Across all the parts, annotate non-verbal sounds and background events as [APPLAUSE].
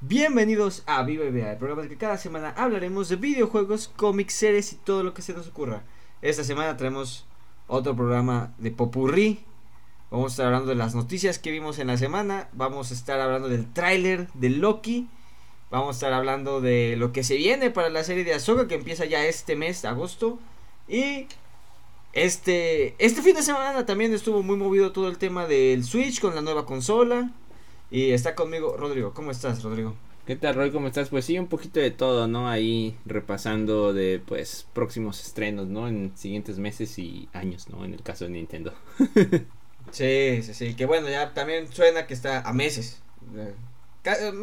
Bienvenidos a BBVA, el programa en que cada semana hablaremos de videojuegos, cómics, series y todo lo que se nos ocurra. Esta semana traemos otro programa de Popurrí. Vamos a estar hablando de las noticias que vimos en la semana. Vamos a estar hablando del tráiler de Loki. Vamos a estar hablando de lo que se viene para la serie de Ahsoka que empieza ya este mes, agosto. Y este, este fin de semana también estuvo muy movido todo el tema del Switch con la nueva consola. Y está conmigo Rodrigo. ¿Cómo estás, Rodrigo? ¿Qué tal, Roy? ¿Cómo estás? Pues sí, un poquito de todo, ¿no? Ahí repasando de, pues, próximos estrenos, ¿no? En siguientes meses y años, ¿no? En el caso de Nintendo. [LAUGHS] sí, sí, sí. Que bueno, ya también suena que está a meses.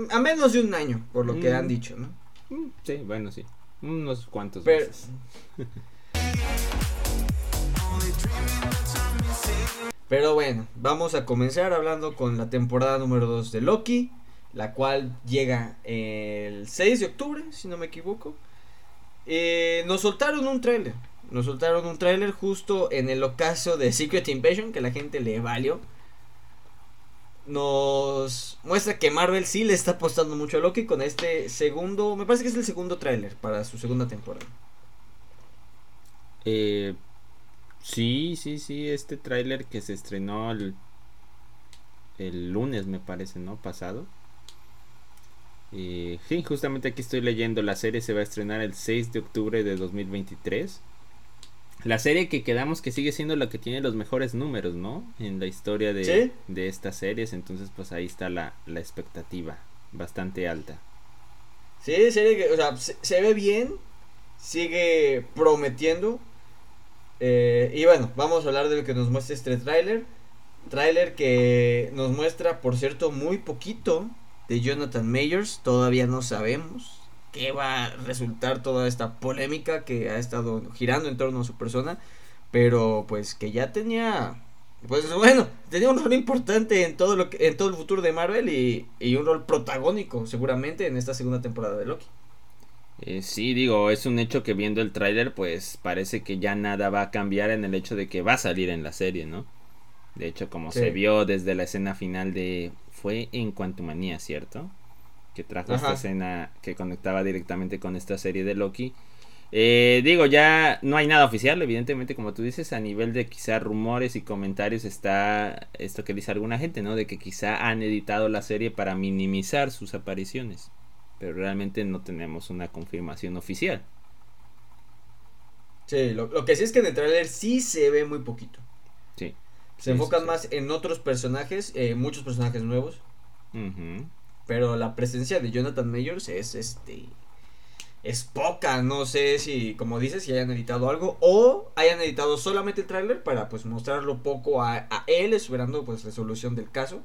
A menos de un año, por lo que han mm. dicho, ¿no? Mm, sí, bueno, sí. Unos cuantos meses. [LAUGHS] Pero bueno, vamos a comenzar hablando con la temporada número 2 de Loki, la cual llega el 6 de octubre, si no me equivoco. Eh, nos soltaron un tráiler, nos soltaron un tráiler justo en el ocaso de Secret Invasion, que la gente le valió. Nos muestra que Marvel sí le está apostando mucho a Loki con este segundo, me parece que es el segundo tráiler para su segunda temporada. Eh, Sí, sí, sí, este tráiler que se estrenó el, el lunes, me parece, ¿no? Pasado. Eh, sí, justamente aquí estoy leyendo, la serie se va a estrenar el 6 de octubre de 2023. La serie que quedamos que sigue siendo la que tiene los mejores números, ¿no? En la historia de, de estas series, entonces pues ahí está la, la expectativa, bastante alta. Sí, serie que, o sea, se ve bien, sigue prometiendo, eh, y bueno, vamos a hablar de lo que nos muestra este tráiler. Tráiler que nos muestra, por cierto, muy poquito de Jonathan Mayers. Todavía no sabemos qué va a resultar toda esta polémica que ha estado girando en torno a su persona. Pero pues que ya tenía, pues bueno, tenía un rol importante en todo, lo que, en todo el futuro de Marvel y, y un rol protagónico seguramente en esta segunda temporada de Loki. Eh, sí, digo, es un hecho que viendo el tráiler, pues parece que ya nada va a cambiar en el hecho de que va a salir en la serie, ¿no? De hecho, como se vio desde la escena final de... Fue en Quantumania, ¿cierto? Que trajo esta escena que conectaba directamente con esta serie de Loki. Eh, digo, ya no hay nada oficial, evidentemente, como tú dices, a nivel de quizá rumores y comentarios está esto que dice alguna gente, ¿no? De que quizá han editado la serie para minimizar sus apariciones pero realmente no tenemos una confirmación oficial. Sí, lo, que sí es que en el trailer sí se ve muy poquito. Sí. Se enfocan más en otros personajes, eh, muchos personajes nuevos. Pero la presencia de Jonathan Mayors es este es poca, no sé si como dices si hayan editado algo o hayan editado solamente el tráiler para pues mostrarlo poco a, a él esperando pues resolución del caso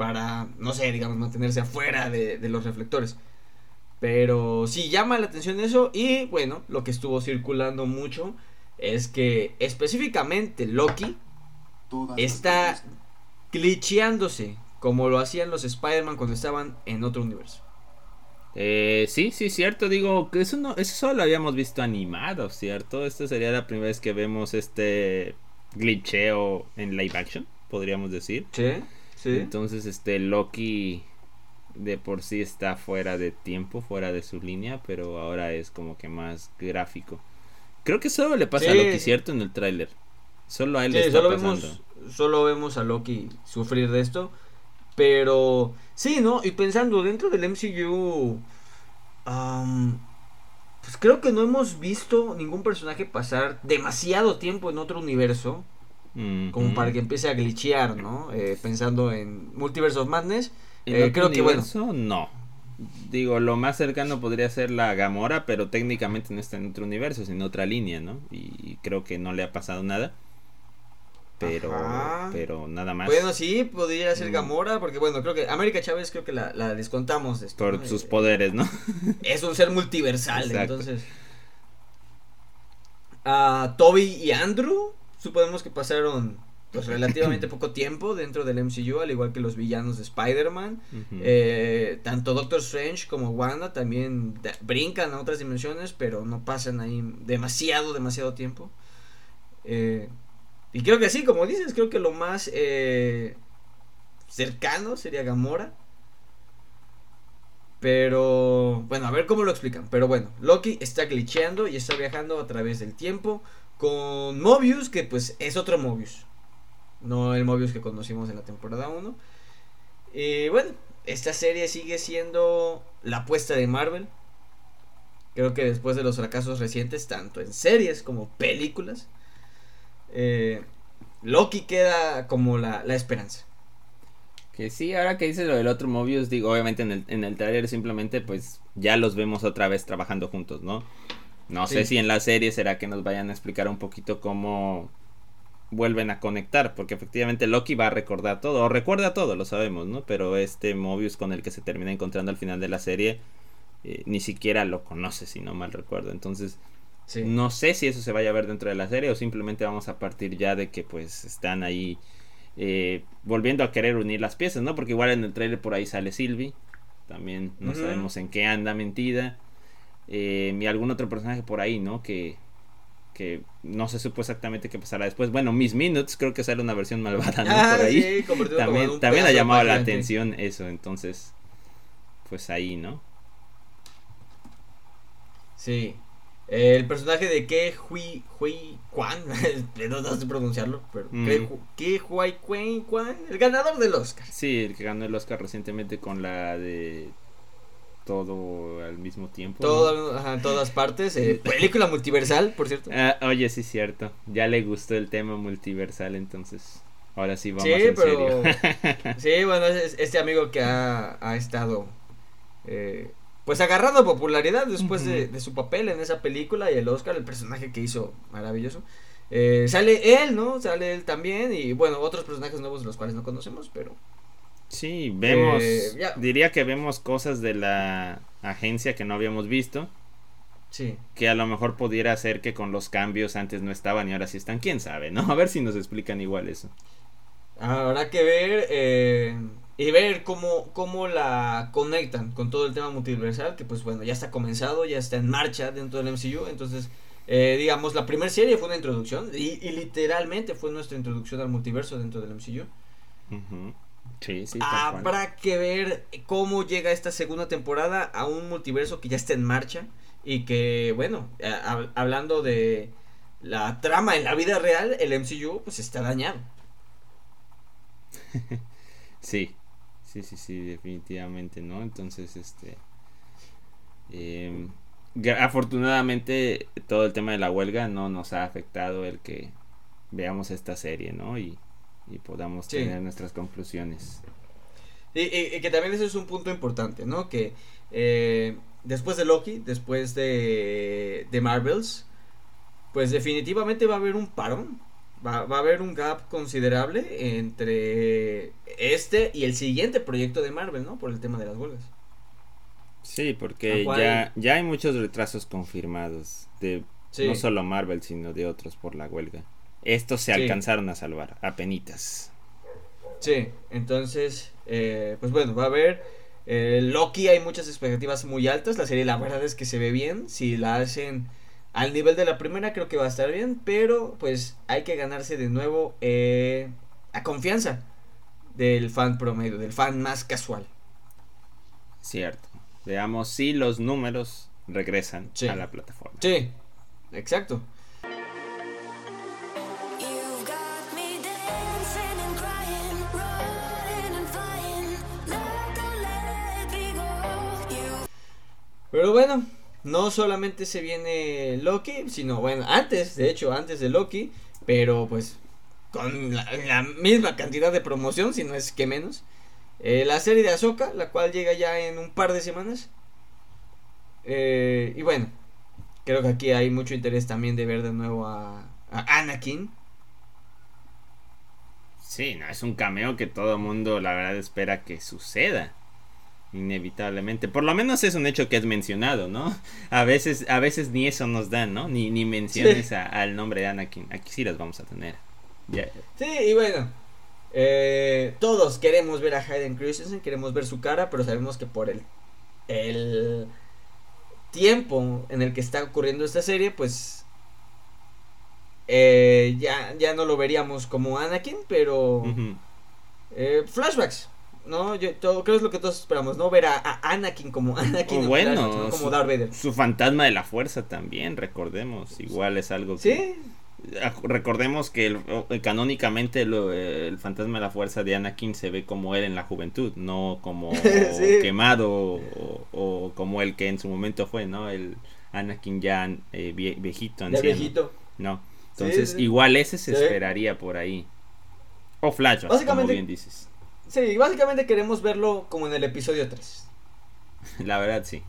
para, no sé, digamos, mantenerse afuera de, los reflectores. Pero sí llama la atención eso y bueno, lo que estuvo circulando mucho es que específicamente Loki está glitcheándose como lo hacían los Spider-Man cuando estaban en otro universo. Eh, sí, sí, cierto. Digo que eso no, eso solo lo habíamos visto animado, ¿cierto? Esta sería la primera vez que vemos este glitcheo en live action, podríamos decir. Sí. Entonces, este Loki de por sí está fuera de tiempo, fuera de su línea, pero ahora es como que más gráfico. Creo que solo le pasa a Loki, ¿cierto? En el tráiler. Solo a él le está solo Vemos, solo vemos a Loki sufrir de esto. Pero sí, ¿no? Y pensando dentro del MCU, pues creo que no hemos visto ningún personaje pasar demasiado tiempo en otro universo como para que empiece a glitchear, ¿no? Eh, pensando en Multiverse of Madness. Eh, creo que bueno. No. Digo, lo más cercano podría ser la Gamora, pero técnicamente no está en otro universo, sino en otra línea, ¿no? Y creo que no le ha pasado nada. Pero, pero nada más. Bueno, sí, podría ser mm. Gamora, porque bueno, creo que América Chávez creo que la, descontamos. Por sus poderes, ¿no? [LAUGHS] Es un ser multiversal, entonces. a Toby y Andrew suponemos que pasaron pues [CLEARS THROAT] relativamente poco tiempo dentro del MCU, al igual que los villanos de Spider-Man. Eh, tanto Doctor Strange como Wanda también brincan a otras dimensiones, pero no pasan ahí demasiado, demasiado tiempo. Eh, y creo que sí, como dices, creo que lo más eh, cercano sería Gamora. Pero, bueno, a ver cómo lo explican. Pero bueno, Loki está glitcheando y está viajando a través del tiempo con Mobius, que pues es otro Mobius. No el Mobius que conocimos en la temporada 1. Y bueno, esta serie sigue siendo la apuesta de Marvel. Creo que después de los fracasos recientes, tanto en series como películas, eh, Loki queda como la, la esperanza. Que sí, ahora que dices lo del otro Mobius, digo, obviamente en el, en el trailer simplemente pues ya los vemos otra vez trabajando juntos, ¿no? No sé si en la serie será que nos vayan a explicar un poquito cómo vuelven a conectar, porque efectivamente Loki va a recordar todo, o recuerda todo, lo sabemos, ¿no? Pero este Mobius con el que se termina encontrando al final de la serie, eh, ni siquiera lo conoce, si no mal recuerdo. Entonces, no sé si eso se vaya a ver dentro de la serie o simplemente vamos a partir ya de que pues están ahí eh, volviendo a querer unir las piezas, ¿no? Porque igual en el trailer por ahí sale Sylvie, también no sabemos en qué anda mentida, eh, y algún otro personaje por ahí, ¿no? Que, que no se supo exactamente qué pasará después. Bueno, Miss Minutes, creo que sale una versión malvada, ¿no? Ah, por ahí. también también ha llamado la atención eso, entonces, pues ahí, ¿no? Sí, el personaje de Ke Hui, Hui Kwan, no sé pronunciarlo, pero mm. Ke, Hui Kwan, el ganador del Oscar. Sí, el que ganó el Oscar recientemente con la de todo al mismo tiempo. Todo, en todas partes. Eh, [LAUGHS] película multiversal, por cierto. Ah, oye, sí, cierto. Ya le gustó el tema multiversal, entonces. Ahora sí vamos sí, en pero, serio. [LAUGHS] sí, [LAUGHS] bueno, este amigo que ha, ha estado eh, pues agarrando popularidad después de, su papel en esa película y el Oscar, el personaje que hizo maravilloso. Eh, sale él, ¿no? Sale él también y bueno, otros personajes nuevos de los cuales no conocemos, pero... Sí, vemos, eh, diría que vemos cosas de la agencia que no habíamos visto. Sí. Que a lo mejor pudiera ser que con los cambios antes no estaban y ahora sí están, quién sabe, ¿no? [LAUGHS] A ver si nos explican igual eso. Habrá que ver, eh, y ver cómo, cómo la conectan con todo el tema multiversal, que pues bueno, ya está comenzado, ya está en marcha dentro del MCU, entonces eh, digamos, la primera serie fue una introducción y, literalmente fue nuestra introducción al multiverso dentro del MCU. Sí, sí. Habrá que ver cómo llega esta segunda temporada a un multiverso que ya está en marcha y que, bueno, hablando de la trama en la vida real, el MCU pues está dañado. [LAUGHS] sí, Sí, sí, sí, definitivamente, ¿no? Entonces, este... Em, afortunadamente todo el tema de la huelga no nos ha afectado el que veamos esta serie, ¿no? Y, podamos tener nuestras conclusiones. Y, que también ese es un punto importante, ¿no? Que eh, después de Loki, después de, de Marvels, pues definitivamente va a haber un parón Va, va, a haber un gap considerable entre este y el siguiente proyecto de Marvel, ¿no? Por el tema de las huelgas. Sí, porque ya, ya hay muchos retrasos confirmados de no solo Marvel, sino de otros por la huelga. Estos se alcanzaron a salvar, a penitas. Sí, entonces, eh, pues bueno, va a haber... Eh, Loki hay muchas expectativas muy altas, la serie la verdad es que se ve bien, si la hacen al nivel de la primera creo que va a estar bien, pero pues hay que ganarse de nuevo eh, a confianza del fan promedio, del fan más casual. Cierto. Veamos si los números regresan a la plataforma. Sí, exacto. Pero bueno, no solamente se viene Loki, sino bueno, antes, de hecho, antes de Loki, pero pues con la, misma cantidad de promoción, si no es que menos. Eh, la serie de Ahsoka, la cual llega ya en un par de semanas. Eh, y bueno, creo que aquí hay mucho interés también de ver de nuevo a, a Anakin. Sí, no, es un cameo que todo mundo la verdad espera que suceda inevitablemente. Por lo menos es un hecho que es mencionado, ¿no? [LAUGHS] A veces, a veces ni eso nos dan, ¿no? Ni, ni menciones al nombre de Anakin. Aquí sí las vamos a tener. Sí, y bueno. Eh, todos queremos ver a Hayden Christensen, queremos ver su cara, pero sabemos que por el, el tiempo en el que está ocurriendo esta serie, pues eh, ya, ya no lo veríamos como Anakin, pero eh, flashbacks ¿no? Yo creo que es lo que todos esperamos, ¿no? Ver a, Anakin como [LAUGHS] Anakin. bueno, como Darth Vader. Su fantasma de la fuerza también, recordemos. Igual es algo que... Sí. Recordemos que el, canónicamente el fantasma de la fuerza de Anakin se ve como él en la juventud, no como [LAUGHS] quemado o, como el que en su momento fue, ¿no? El Anakin ya eh, viejito, anciano. viejito. No. Entonces, igual ese se esperaría por ahí. O flashbacks, como bien dices. Sí, básicamente queremos verlo como en el episodio 3. [LAUGHS] La verdad, sí.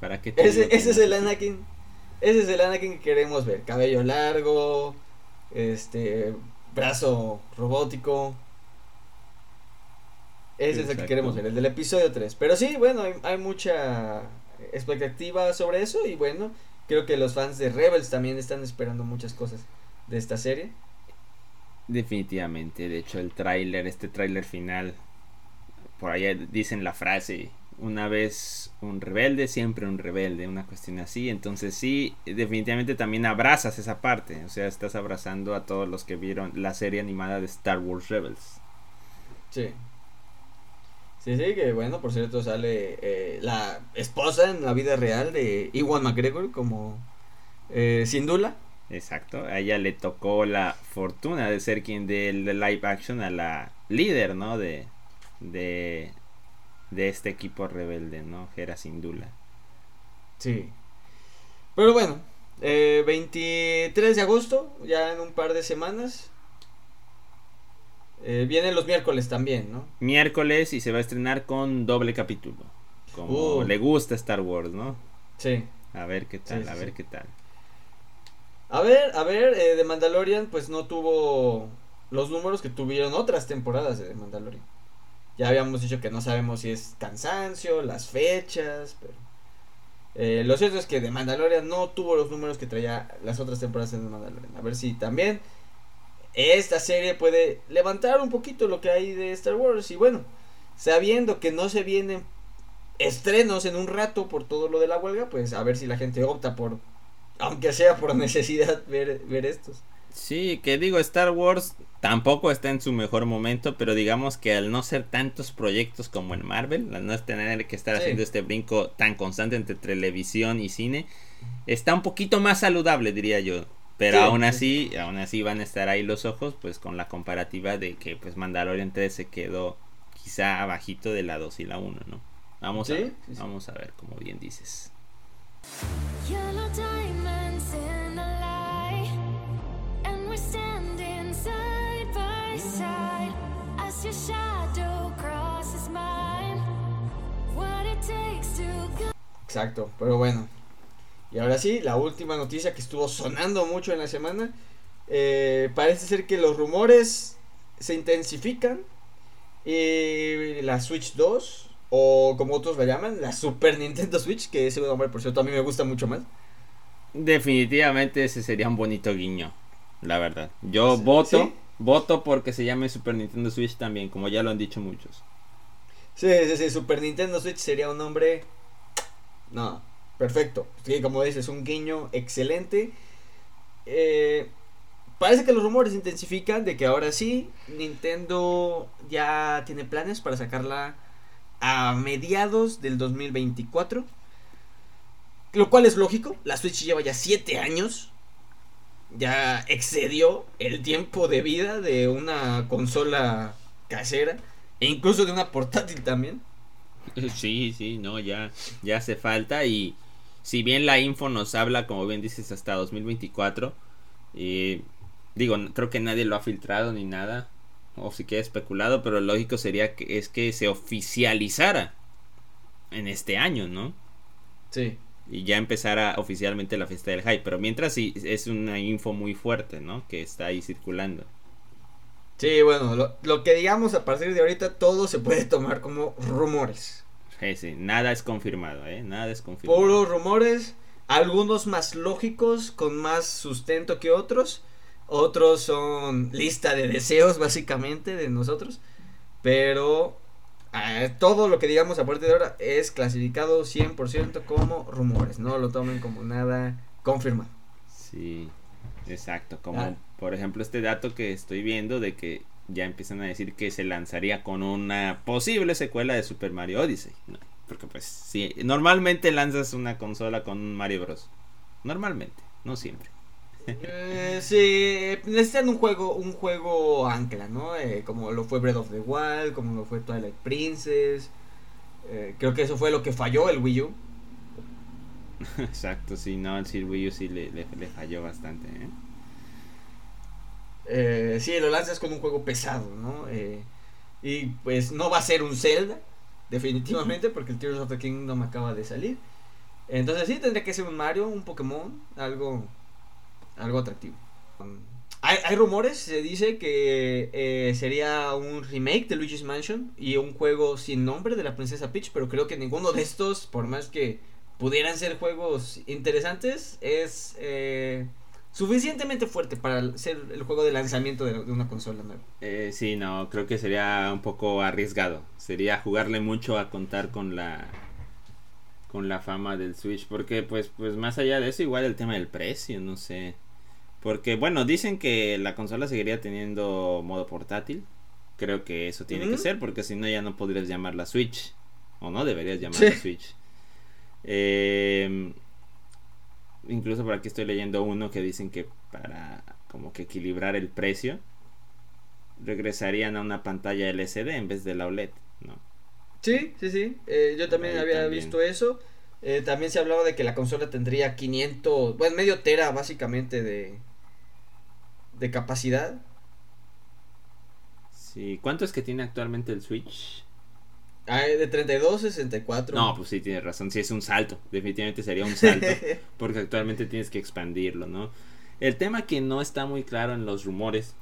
¿Para qué ese, ese es el Anakin. Ese es el Anakin que queremos ver. Cabello largo, este, brazo robótico. Ese es el que queremos ver, el del episodio 3. Pero sí, bueno, hay, hay, mucha expectativa sobre eso y bueno, creo que los fans de Rebels también están esperando muchas cosas de esta serie. Definitivamente, de hecho el tráiler, este tráiler final, por allá dicen la frase, una vez un rebelde, siempre un rebelde, una cuestión así, entonces sí, definitivamente también abrazas esa parte, o sea, estás abrazando a todos los que vieron la serie animada de Star Wars Rebels. Sí. Sí, sí, que bueno, por cierto sale eh, la esposa en la vida real de Iwan McGregor como eh, Sindula. Exacto, a ella le tocó la fortuna de ser quien dé el live action a la líder, ¿no? De, de, de este equipo rebelde, ¿no? Gera Sindula. Sí. Pero bueno, 23 eh, de agosto, ya en un par de semanas. Eh, vienen los miércoles también, ¿no? Miércoles y se va a estrenar con doble capítulo. Como uh. le gusta Star Wars, ¿no? Sí. A ver qué tal, a ver qué tal. A ver, a ver, eh, de Mandalorian pues no tuvo los números que tuvieron otras temporadas de Mandalorian. Ya habíamos dicho que no sabemos si es cansancio, las fechas, pero... Eh, lo cierto es que de Mandalorian no tuvo los números que traía las otras temporadas de Mandalorian. A ver si también esta serie puede levantar un poquito lo que hay de Star Wars. Y bueno, sabiendo que no se vienen estrenos en un rato por todo lo de la huelga, pues a ver si la gente opta por aunque sea por necesidad, ver, ver estos. Sí, que digo, Star Wars tampoco está en su mejor momento, pero digamos que al no ser tantos proyectos como en Marvel, al no tener que estar haciendo este brinco tan constante entre televisión y cine, está un poquito más saludable, diría yo. Pero aún así, aún así van a estar ahí los ojos, pues con la comparativa de que pues Mandalorian 3 se quedó quizá abajito de la 2 y la 1, ¿no? Vamos a vamos a ver, como bien dices. Exacto, pero bueno. Y ahora sí, la última noticia que estuvo sonando mucho en la semana. Eh, parece ser que los rumores se intensifican. Y la Switch 2 o como otros la llaman, la Super Nintendo Switch, que ese nombre por cierto a mí me gusta mucho más. Definitivamente ese sería un bonito guiño, la verdad. Yo voto, voto porque se llame Super Nintendo Switch también, como ya lo han dicho muchos. Sí, sí, sí, Super Nintendo Switch sería un nombre... No, perfecto. Sí, como dices, un guiño excelente. Eh, parece que los rumores se intensifican de que ahora sí, Nintendo ya tiene planes para sacarla a mediados del 2024. Lo cual es lógico, la Switch lleva ya 7 años. Ya excedió el tiempo de vida de una consola casera. E incluso de una portátil también. [LAUGHS] Sí, sí, no, ya, ya hace falta. Y si bien la info nos habla, como bien dices, hasta 2024. Eh, digo, creo que nadie lo ha filtrado ni nada o si queda especulado, pero lógico sería que es que se oficializara en este año, ¿no? Sí. Y ya empezara oficialmente la fiesta del hype, pero mientras sí es una info muy fuerte, ¿no? Que está ahí circulando. Sí, bueno, lo, lo que digamos a partir de ahorita todo se puede tomar como rumores. Sí, sí, nada es confirmado, ¿eh? Nada es confirmado. Puros rumores, algunos más lógicos, con más sustento que otros otros son lista de deseos básicamente de nosotros, pero ah, todo lo que digamos a partir de ahora es clasificado 100% como rumores, no lo tomen como nada confirmado. Sí, exacto, como ah. por ejemplo este dato que estoy viendo de que ya empiezan a decir que se lanzaría con una posible secuela de Super Mario Odyssey. porque pues sí, normalmente lanzas una consola con Mario Bros. Normalmente, no siempre. Eh, sí, necesitan un juego, un juego ancla, ¿no? Eh, como lo fue Breath of the Wild, como lo fue Twilight Princess. Eh, creo que eso fue lo que falló el Wii U. [LAUGHS] Exacto, sí, no, el Wii U sí le, le, falló bastante, ¿eh? ¿eh? sí, lo lanzas con un juego pesado, ¿no? y pues no va a ser un Zelda, definitivamente, porque el Tears of the Kingdom acaba de salir. Entonces sí, tendría que ser un Mario, un Pokémon, algo algo atractivo. hay, rumores, se dice que eh, sería un remake de Luigi's Mansion y un juego sin nombre de la princesa Peach, pero creo que ninguno de estos, por más que pudieran ser juegos interesantes, es eh, suficientemente fuerte para ser el juego de lanzamiento de, una consola nueva. Eh, sí, no, creo que sería un poco arriesgado. Sería jugarle mucho a contar con la con la fama del Switch, porque pues pues más allá de eso igual el tema del precio, no sé. Porque, bueno, dicen que la consola seguiría teniendo modo portátil. Creo que eso tiene que ser, porque si no ya no podrías llamarla Switch. O no deberías llamarla Switch. Eh, incluso por aquí estoy leyendo uno que dicen que para como que equilibrar el precio, regresarían a una pantalla LCD en vez de la OLED, ¿no? Sí, sí, sí. Eh, yo también había visto eso. Eh, también se hablaba de que la consola tendría 500, bueno, medio tera básicamente de, de capacidad. Sí, ¿cuánto es que tiene actualmente el Switch? Ah, de 32 64. No, pues sí, tienes razón, sí es un salto, definitivamente sería un salto, [LAUGHS] porque actualmente tienes que expandirlo, ¿no? El tema que no está muy claro en los rumores,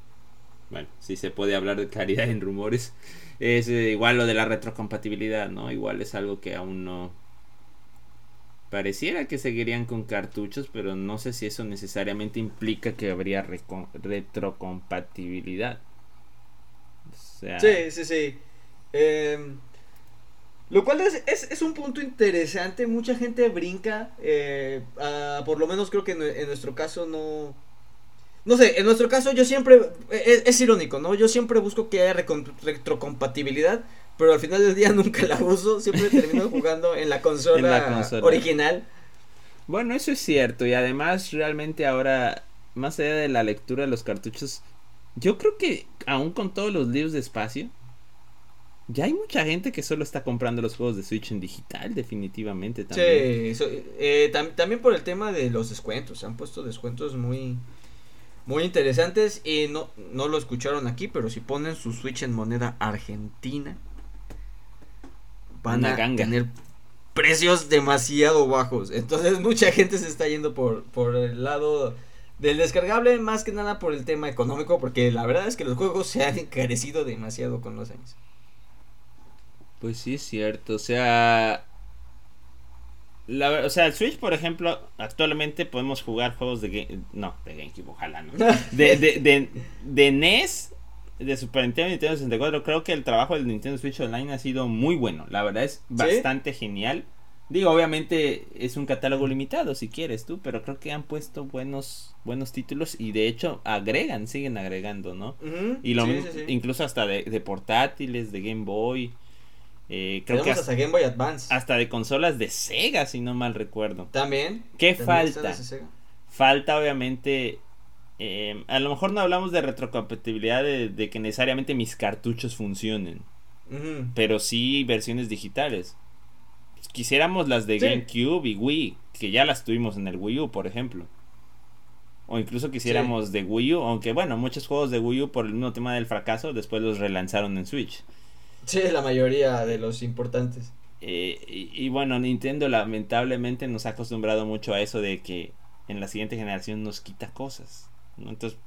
bueno, si se puede hablar de claridad en rumores, es eh, igual lo de la retrocompatibilidad, ¿no? Igual es algo que aún no, Pareciera que seguirían con cartuchos, pero no sé si eso necesariamente implica que habría retrocompatibilidad. Sí, sí, sí. Em, lo cual es, un punto interesante. Mucha gente brinca. Eh, por lo menos creo que en, nuestro caso no. No sé, en nuestro caso yo siempre. Es, es irónico, ¿no? Yo siempre busco que haya retrocompatibilidad pero al final del día [LAUGHS] nunca la uso, siempre termino jugando en la, consola original. Bueno, eso es cierto y además realmente ahora, más allá de la lectura de los cartuchos, yo creo que aún con todos los libros de espacio, ya hay mucha gente que solo está comprando los juegos de Switch en digital, definitivamente también. Sí, eh, también por el tema de los descuentos, se han puesto descuentos muy muy interesantes y no, no lo escucharon aquí, pero si ponen su Switch en moneda argentina, van a tener precios demasiado bajos. Entonces [LAUGHS] mucha gente se está yendo por, por el lado del descargable, más que nada por el tema económico, porque la verdad es que los juegos se han encarecido demasiado con los años. Pues sí, es cierto. O sea, la, o sea, el Switch, por ejemplo, actualmente podemos jugar juegos de Game, no, de GameCube, ojalá no. [LAUGHS] De, de, de, de NES de Super Nintendo y Nintendo 64, creo que el trabajo del Nintendo Switch Online ha sido muy bueno. La verdad es bastante genial. Digo, obviamente es un catálogo limitado si quieres tú, pero creo que han puesto buenos buenos títulos y de hecho agregan, siguen agregando, ¿no? Y lo incluso hasta de, portátiles, de Game Boy. Eh, creo que hasta, Game Boy Advance. Hasta de consolas de Sega, si no mal recuerdo. También. ¿Qué falta? Falta obviamente eh, a lo mejor no hablamos de retrocompatibilidad de, que necesariamente mis cartuchos funcionen. Pero sí versiones digitales. Quisiéramos las de GameCube y Wii, que ya las tuvimos en el Wii U, por ejemplo. O incluso quisiéramos de Wii U, aunque bueno, muchos juegos de Wii U por el mismo tema del fracaso, después los relanzaron en Switch. Sí, la mayoría de los importantes. Eh, y, y, bueno, Nintendo lamentablemente nos ha acostumbrado mucho a eso de que en la siguiente generación nos quita cosas. Entonces,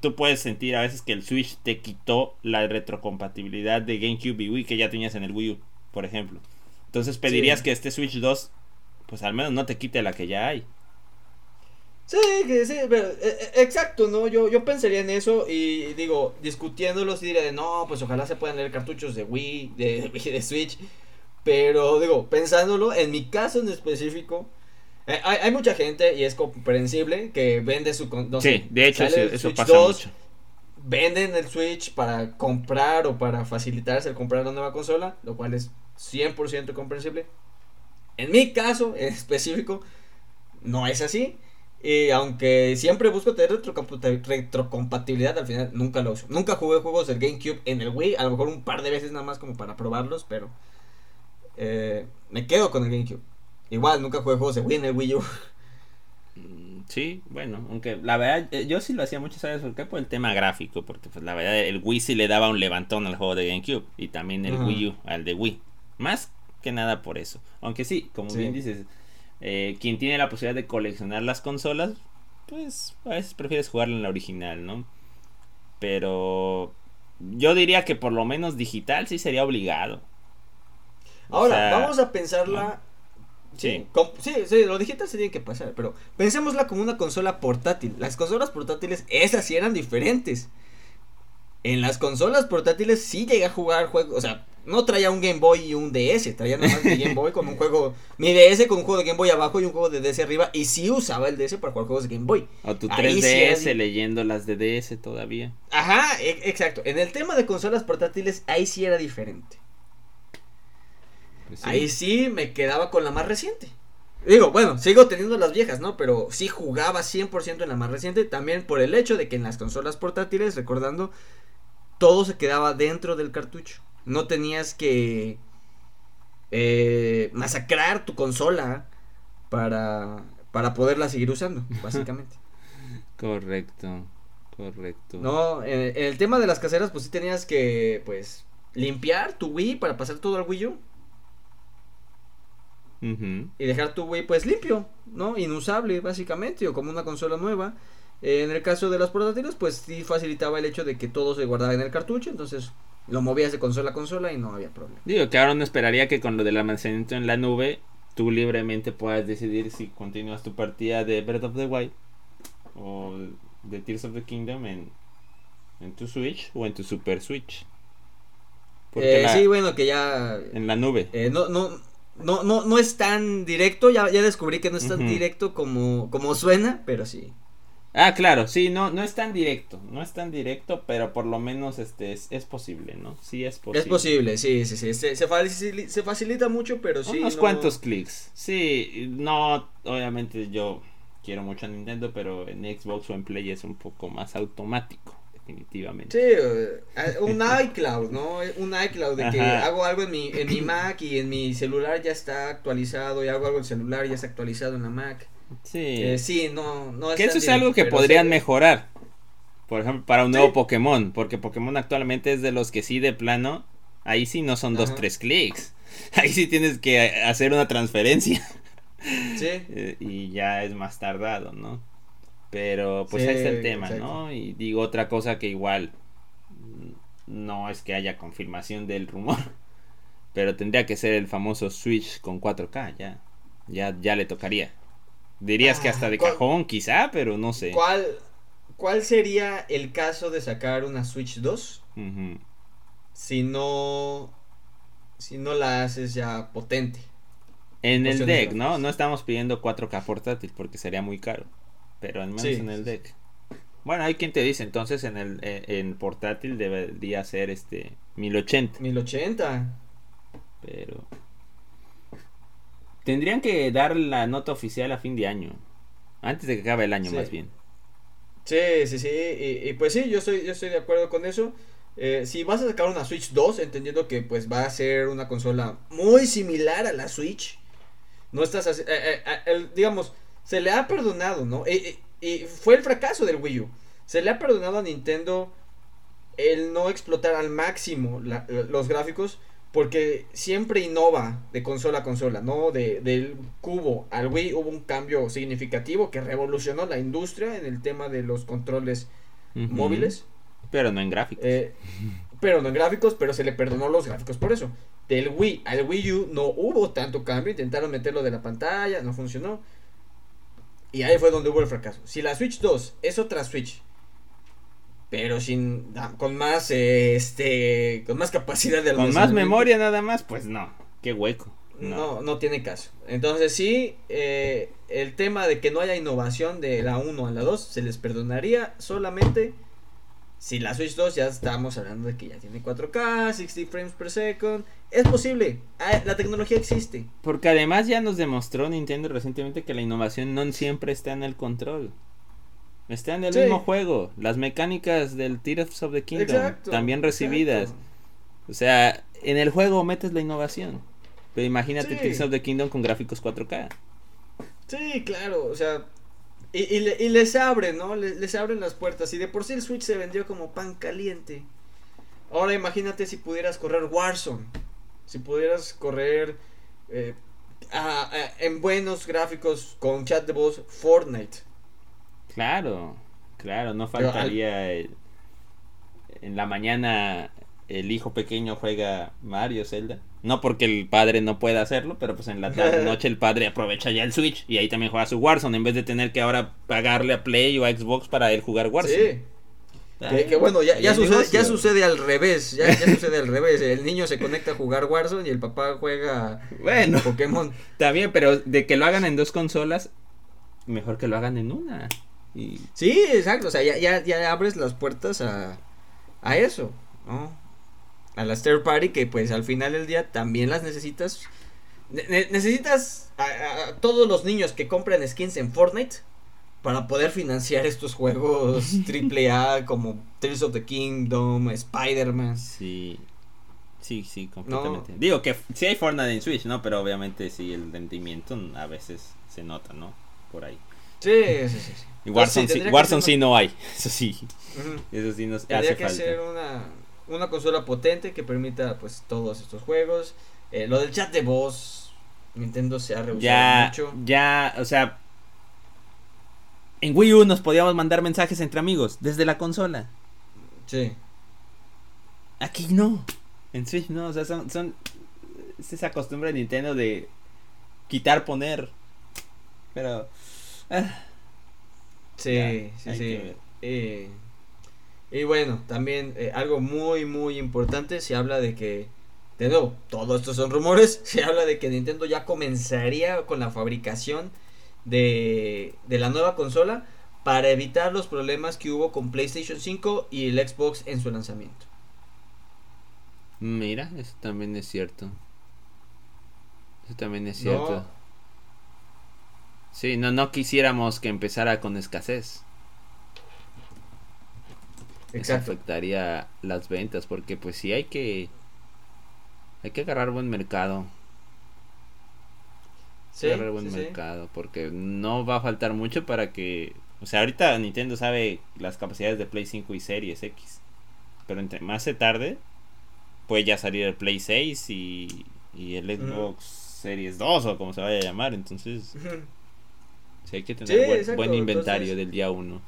tú puedes sentir a veces que el Switch te quitó la retrocompatibilidad de GameCube y Wii que ya tenías en el Wii U, por ejemplo. Entonces pedirías que este Switch 2, pues al menos no te quite la que ya hay. Sí, sí, pero, eh, eh, exacto, ¿no? Yo, yo pensaría en eso y digo, discutiéndolo, sí diría de no, pues ojalá se puedan leer cartuchos de Wii, de, [LAUGHS] de Switch. Pero digo, pensándolo, en mi caso en específico, eh, hay, mucha gente, y es comprensible, que vende su... sí, de hecho, eso pasa mucho. venden el Switch para comprar o para facilitarse el comprar una nueva consola, lo cual es 100% comprensible. En mi caso en específico, no es así. Y aunque siempre busco tener retrocompatibilidad, al final nunca lo uso. Nunca jugué juegos del GameCube en el Wii, a lo mejor un par de veces nada más como para probarlos, pero eh, me quedo con el GameCube. Igual, nunca jugué juegos de Wii en el Wii U. Mm, sí, bueno, aunque la verdad, eh, yo sí lo hacía muchas veces porque por el tema gráfico, porque pues la verdad el Wii sí le daba un levantón al juego de GameCube y también el Wii U al de Wii. Más que nada por eso. Aunque sí, como bien dices, eh, quien tiene la posibilidad de coleccionar las consolas, pues a veces prefieres jugarla en la original, ¿no? Pero yo diría que por lo menos digital sí sería obligado. Ahora, vamos a pensarla. Sí. Sí, sí, lo digital se tiene que pasar, pero pensémosla como una consola portátil. Las consolas portátiles, esas sí eran diferentes. En las consolas portátiles sí llegué a jugar juegos, o sea, no traía un Game Boy y un DS, traía nada más mi Game Boy con un [LAUGHS] juego, mi DS con un juego de Game Boy abajo y un juego de DS arriba, y sí usaba el DS para jugar juegos de Game Boy. O tu 3DS leyendo las de DS todavía. Ajá, e, exacto. En el tema de consolas portátiles, ahí sí era diferente. Pues ahí sí me quedaba con la más reciente. Digo, bueno, sigo teniendo las viejas, ¿no? Pero sí jugaba 100% en la más reciente, también por el hecho de que en las consolas portátiles, recordando, todo se quedaba dentro del cartucho. No tenías que eh, masacrar tu consola para, para poderla seguir usando, [LAUGHS] básicamente. correcto, correcto. No, en, el tema de las caseras, pues sí tenías que, pues, limpiar tu Wii para pasar todo al Wii U. Y dejar tu Wii, pues, limpio, ¿no? Inusable, básicamente, o como una consola nueva. en el caso de las portátiles, pues sí facilitaba el hecho de que todo se guardaba en el cartucho, entonces lo movías de consola a consola y no había problema. Digo que ahora no esperaría que con lo del almacenamiento en la nube tú libremente puedas decidir si continúas tu partida de Breath of the Wild o de Tears of the Kingdom en, en tu Switch o en tu Super Switch. Eh, sí, bueno, que ya... En la nube. Eh, no, no, no, no, no es tan directo, ya, ya descubrí que no es tan directo como, como suena, pero sí. Ah, claro, sí, no, no es tan directo, no es tan directo, pero por lo menos este es, es posible, ¿no? Sí es posible. Es posible, sí, sí, sí, se, se, facilita, mucho, pero sí. Unos cuantos clics, sí, no, obviamente yo quiero mucho a Nintendo, pero en Xbox o en Play es un poco más automático, definitivamente. Sí, eh, un iCloud, ¿no? Un iCloud de que hago algo en mi, en mi Mac y en mi celular ya está actualizado y hago algo en el celular y ya está actualizado en la Mac. Sí. sí, no, no Que eso es algo que podrían mejorar. Por ejemplo, para un nuevo Pokémon. Porque Pokémon actualmente es de los que sí, de plano. Ahí sí no son dos, tres clics. [LAUGHS] Ahí sí tienes que hacer una transferencia. Sí. [LAUGHS] Eh, y ya es más tardado, ¿no? Pero pues ahí está el tema, ¿no? Y digo otra cosa que igual no es que haya confirmación del rumor. [LAUGHS] Pero tendría que ser el famoso Switch con 4K, ya. Ya, ya le tocaría. Dirías que hasta de ah, cajón, quizá, pero no sé. ¿Cuál, ¿Cuál sería el caso de sacar una Switch 2? Si no. Si no la haces ya potente. En el deck, ¿no? No estamos pidiendo 4K portátil porque sería muy caro. Pero al menos en el deck. Bueno, hay quien te dice, entonces en el en portátil debería ser este 1080. 1080. Pero Tendrían que dar la nota oficial a fin de año. Antes de que acabe el año, más bien. Sí, sí, sí. Y, pues sí, yo estoy, yo estoy de acuerdo con eso. Eh, si vas a sacar una Switch 2, entendiendo que pues va a ser una consola muy similar a la Switch. No estás eh, eh, digamos, se le ha perdonado, ¿no? Y, fue el fracaso del Wii U. Se le ha perdonado a Nintendo el no explotar al máximo los gráficos porque siempre innova de consola a consola, ¿no? De, del cubo al Wii hubo un cambio significativo que revolucionó la industria en el tema de los controles móviles. Pero no en gráficos. Eh, pero no en gráficos, pero se le perdonó los gráficos por eso. Del Wii al Wii U no hubo tanto cambio, intentaron meterlo de la pantalla, no funcionó. Y ahí fue donde hubo el fracaso. Si la Switch 2 es otra Switch pero sin con más este con más capacidad de con más memoria nada más pues no. Qué hueco. No no, tiene caso. Entonces sí eh, el tema de que no haya innovación de la 1 a la 2 se les perdonaría solamente si la Switch 2 ya estamos hablando de que ya tiene 4K, 60 frames per second. Es posible, ah, la tecnología existe. Porque además ya nos demostró Nintendo recientemente que la innovación no siempre está en el control. Está en el mismo juego. Las mecánicas del Tears of the Kingdom también recibidas. O sea, en el juego metes la innovación. Pero imagínate Tears of the Kingdom con gráficos 4K. Sí, claro, o sea, y, les abren, ¿no? Les, abren las puertas. Y de por sí el Switch se vendió como pan caliente. Ahora imagínate si pudieras correr Warzone. Si pudieras correr eh, en buenos gráficos con chat de voz Fortnite. Claro, claro, no faltaría en la mañana el hijo pequeño juega Mario, Zelda. No porque el padre no pueda hacerlo, pero pues en la tarde [LAUGHS] noche el padre aprovecha ya el Switch y ahí también juega su Warzone en vez de tener que ahora pagarle a Play o a Xbox para él jugar Warzone. Sí. Que, bueno, ya, ya, sucede, ya, sucede, al revés, ya, [LAUGHS] sucede al revés. El niño se conecta a jugar Warzone y el papá juega bueno, Pokémon. Está bien, pero de que lo hagan en dos consolas, mejor que lo hagan en una. Y... Sí, exacto, o sea, ya, ya, ya abres las puertas a, a eso, ¿no? A las third party que pues al final del día también las necesitas. necesitas a, todos los niños que compran skins en Fortnite para poder financiar estos juegos [LAUGHS] AAA como Tales of the Kingdom, Spider-Man. Sí. Sí, sí, completamente. Digo que sí hay Fortnite en Switch, ¿no? Pero obviamente sí el rendimiento a veces se nota, ¿no? Por ahí. Sí, sí, sí. Y Warzone, sí, no hay, [LAUGHS] eso sí. Eso sí nos hace que ser una una consola potente que permita pues todos estos juegos. Eh, lo del chat de voz, Nintendo se ha rehusado ya, mucho. Ya, o sea, en Wii U nos podíamos mandar mensajes entre amigos desde la consola. Sí. Aquí no. En Switch no, o sea, son, son es esa costumbre de Nintendo de quitar, poner. Pero ah. Sí, sí, sí. Eh, y bueno, también eh, algo muy, muy importante, se habla de que, de nuevo, todo esto son rumores, [LAUGHS] se habla de que Nintendo ya comenzaría con la fabricación de, de la nueva consola para evitar los problemas que hubo con PlayStation 5 y el Xbox en su lanzamiento. Mira, eso también es cierto. Eso también es cierto. Sí, no, no quisiéramos que empezara con escasez. Eso afectaría las ventas porque pues sí hay que hay que agarrar buen mercado. Sí, agarrar buen mercado porque no va a faltar mucho para que o sea, ahorita Nintendo sabe las capacidades de Play 5 y Series X. Pero entre más se tarde puede ya salir el Play 6 y, y el Xbox Series 2 o como se vaya a llamar, entonces sí hay que tener buen, inventario del día 1.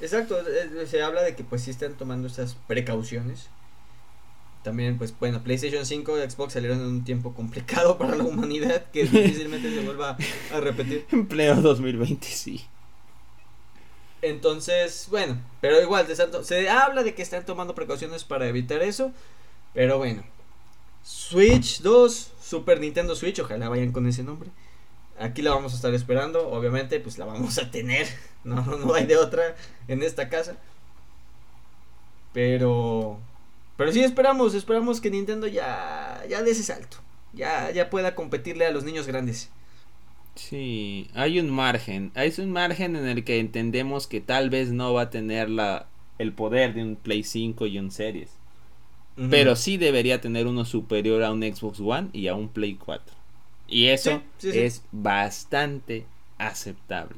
Exacto, eh, se habla de que pues sí están tomando estas precauciones. También, pues bueno, PlayStation 5 y Xbox salieron en un tiempo complicado [LAUGHS] para la humanidad que [LAUGHS] difícilmente se vuelva a repetir. Empleo 2020, sí. Entonces, bueno, pero igual, se habla de que están tomando precauciones para evitar eso. Pero bueno, Switch 2, Super Nintendo Switch, ojalá vayan con ese nombre. Aquí la vamos a estar esperando, obviamente, pues la vamos a tener. [LAUGHS] No, no hay de otra en esta casa. Pero. Pero sí esperamos, esperamos que Nintendo ya. ya dé ese salto. Ya, ya pueda competirle a los niños grandes. Sí, hay un margen. Hay un margen en el que entendemos que tal vez no va a tener la, el poder de un Play 5 y un Series. Pero sí debería tener uno superior a un Xbox One y a un Play 4. Y eso es bastante aceptable.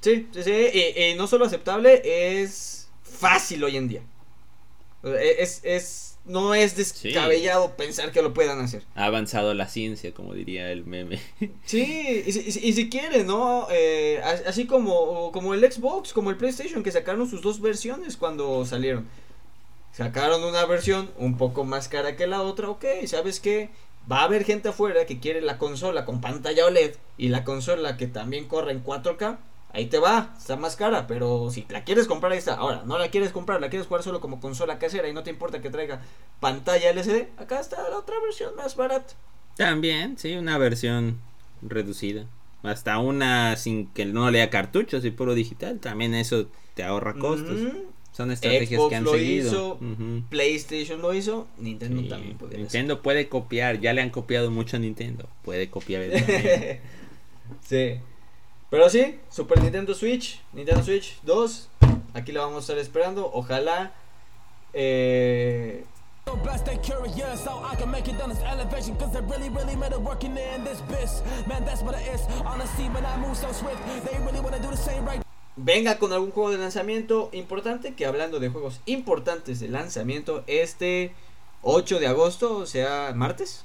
Sí, sí, sí. Y, no solo aceptable, es fácil hoy en día. Es, es, no es descabellado pensar que lo puedan hacer. Ha avanzado la ciencia, como diría el meme. [LAUGHS] Sí, y, y, si quieren, ¿no? Eh, así como, como el Xbox, como el PlayStation, que sacaron sus dos versiones cuando salieron. Sacaron una versión un poco más cara que la otra, ok, ¿sabes qué? Va a haber gente afuera que quiere la consola con pantalla OLED y la consola que también corre en 4K. Ahí te va, está más cara, pero si la quieres comprar ahí está. Ahora, no la quieres comprar, la quieres jugar solo como consola casera y no te importa que traiga pantalla LCD, acá está la otra versión más barata. También, sí, una versión reducida. Hasta una sin que no lea cartuchos y puro digital, también eso te ahorra costos. Son estrategias que han lo seguido. Hizo, PlayStation lo hizo, Nintendo también podría Nintendo puede copiar, ya le han copiado mucho a Nintendo, puede copiar [LAUGHS] Sí. Pero sí, Super Nintendo Switch, Nintendo Switch 2, aquí la vamos a estar esperando, ojalá eh, venga con algún juego de lanzamiento importante, que hablando de juegos importantes de lanzamiento, este 8 de agosto, o sea, martes,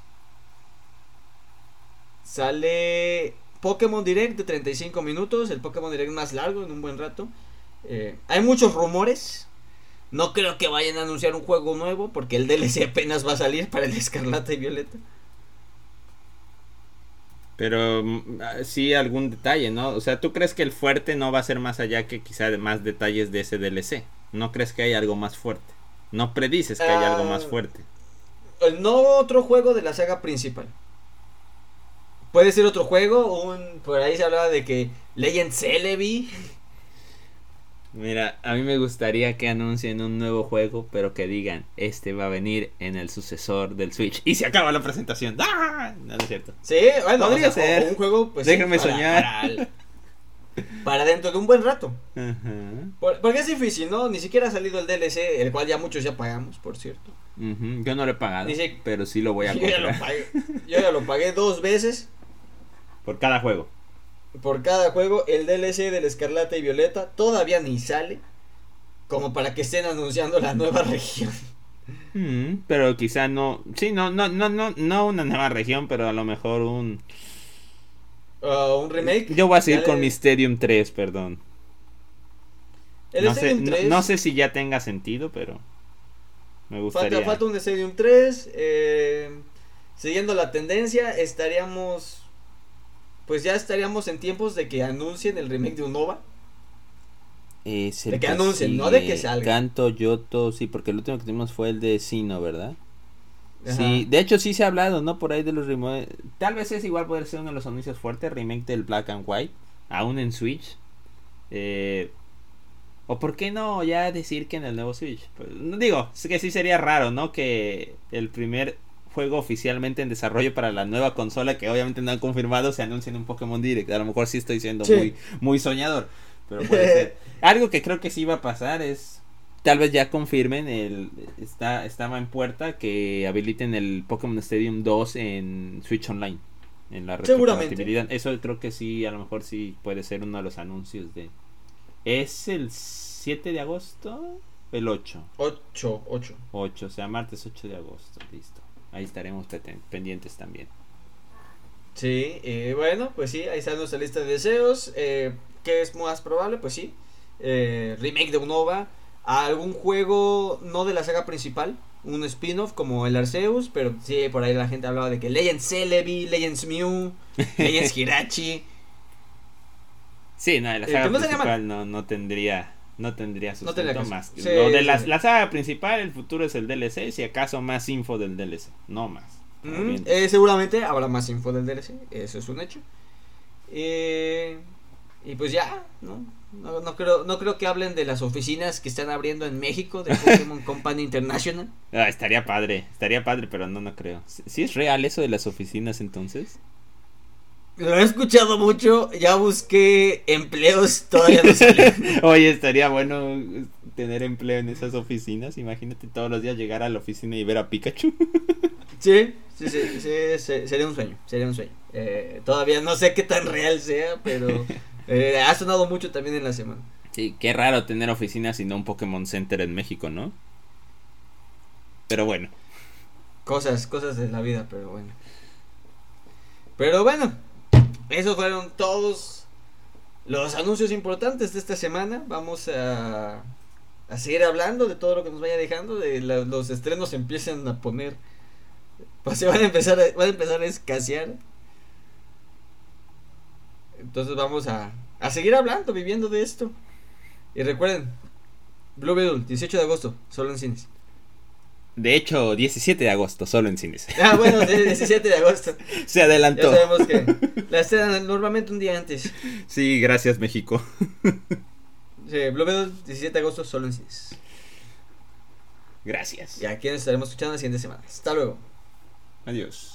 sale Pokémon Direct de 35 minutos, el Pokémon Direct más largo en un buen rato. Eh, hay muchos rumores. No creo que vayan a anunciar un juego nuevo porque el DLC apenas va a salir para el Escarlata y Violeta. Pero mm, ah, sí algún detalle, ¿no? O sea, ¿tú crees que el fuerte no va a ser más allá que quizá más detalles de ese DLC? ¿No crees que hay algo más fuerte? ¿No predices que hay algo más ah, fuerte? No otro juego de la saga principal. Puede ser otro juego, un, por ahí se hablaba de que Legend Celebi. Mira, a mí me gustaría que anuncien un nuevo juego, pero que digan, este va a venir en el sucesor del Switch. Y se acaba la presentación. ¡Ah! No, es cierto. Sí, bueno, podría ser. Un juego, pues. Déjame soñar. [LAUGHS] Para, dentro de un buen rato. porque es difícil, ¿no? Ni siquiera ha salido el DLC, el cual ya muchos ya pagamos, por cierto. Yo no lo he pagado, pero sí lo voy a [LAUGHS] yo Ya lo pagué. Yo ya lo pagué dos veces. Por cada juego. Por cada juego, el DLC del Escarlata y Violeta todavía ni sale. Como para que estén anunciando la nueva [LAUGHS] región. Mm, pero quizá no. Sí, no, no, no, no, no una nueva región, pero a lo mejor un. Uh, un remake. Yo voy a seguir con Mysterium 3, perdón. no, sé, No, sé si ya tenga sentido, pero. Me gustaría. Falta, falta un Mysterium 3. Eh, siguiendo la tendencia, estaríamos pues ya estaríamos en tiempos de que anuncien el remake de Unova. de que anuncien, no de que salga. Canto, Yoto, sí, porque el último que tuvimos fue el de Sino, ¿verdad? Sí, de hecho sí se ha hablado, ¿no? Por ahí de los remakes. Tal vez es igual poder ser uno de los anuncios fuertes, remake del Black and White, aún en Switch. Eh, o por qué no ya decir que en el nuevo Switch. Pues, digo, es que sí sería raro, ¿no? Que el primer juego oficialmente en desarrollo para la nueva consola que obviamente no han confirmado se anuncia en un Pokémon Direct. A lo mejor sí estoy siendo muy, muy soñador. Pero puede ser. [LAUGHS] Algo que creo que sí va a pasar es. Tal vez ya confirmen el. Está, estaba en puerta que habiliten el Pokémon Stadium 2 en Switch Online. En la Seguramente. Eso creo que sí, a lo mejor sí puede ser uno de los anuncios de. ¿Es el 7 de agosto? El 8. 8, 8. 8, o sea, martes 8 de agosto. Listo ahí estaremos pendientes también. Sí, eh, bueno, pues sí, ahí está nuestra lista de deseos. Eh, ¿Qué es más probable? Pues sí, eh, remake de Unova, algún juego no de la saga principal, un spin-off como el Arceus, pero sí, por ahí la gente hablaba de que Legends Celebi, Legends Mew, [LAUGHS] Legends Hirachi. Sí, no, la saga principal no, no tendría no tendría sustento más. Lo de la, saga principal, el futuro es el DLC, si acaso más info del DLC, no más. Mm, eh, seguramente habrá más info del DLC, eso es un hecho. Eh, y pues ya, ¿no? No, creo, no creo que hablen de las oficinas que están abriendo en México de Pokémon [LAUGHS] Company International. Ah, estaría padre, estaría padre, pero no, no creo. ¿Sí es real eso de las oficinas entonces? Lo he escuchado mucho, ya busqué empleos, todavía no [LAUGHS] Oye, estaría bueno tener empleo en esas oficinas. Imagínate todos los días llegar a la oficina y ver a Pikachu. [LAUGHS] sí, sí, sí, sería un sueño, sería un sueño. Eh, todavía no sé qué tan real sea, pero [LAUGHS] eh, ha sonado mucho también en la semana. Sí, qué raro tener oficinas y no un Pokémon Center en México, ¿no? Pero bueno. Cosas, cosas de la vida, pero bueno. Pero bueno, esos fueron todos los anuncios importantes de esta semana. Vamos a, a seguir hablando de todo lo que nos vaya dejando. De los estrenos empiezan a poner. Pues se van a empezar a, van a empezar a escasear. Entonces vamos a, a seguir hablando, viviendo de esto. Y recuerden, Blue Beetle, 18 de agosto, solo en cines. De hecho, 17 de agosto, solo en cines. Ah, bueno, 17 [LAUGHS] de agosto. Se adelantó. Ya sabemos que la estrenan normalmente un día antes. Sí, gracias México. Sí, Blue 17 de agosto, solo en cines. Gracias. Y aquí nos estaremos escuchando la siguiente semana. Hasta luego. Adiós.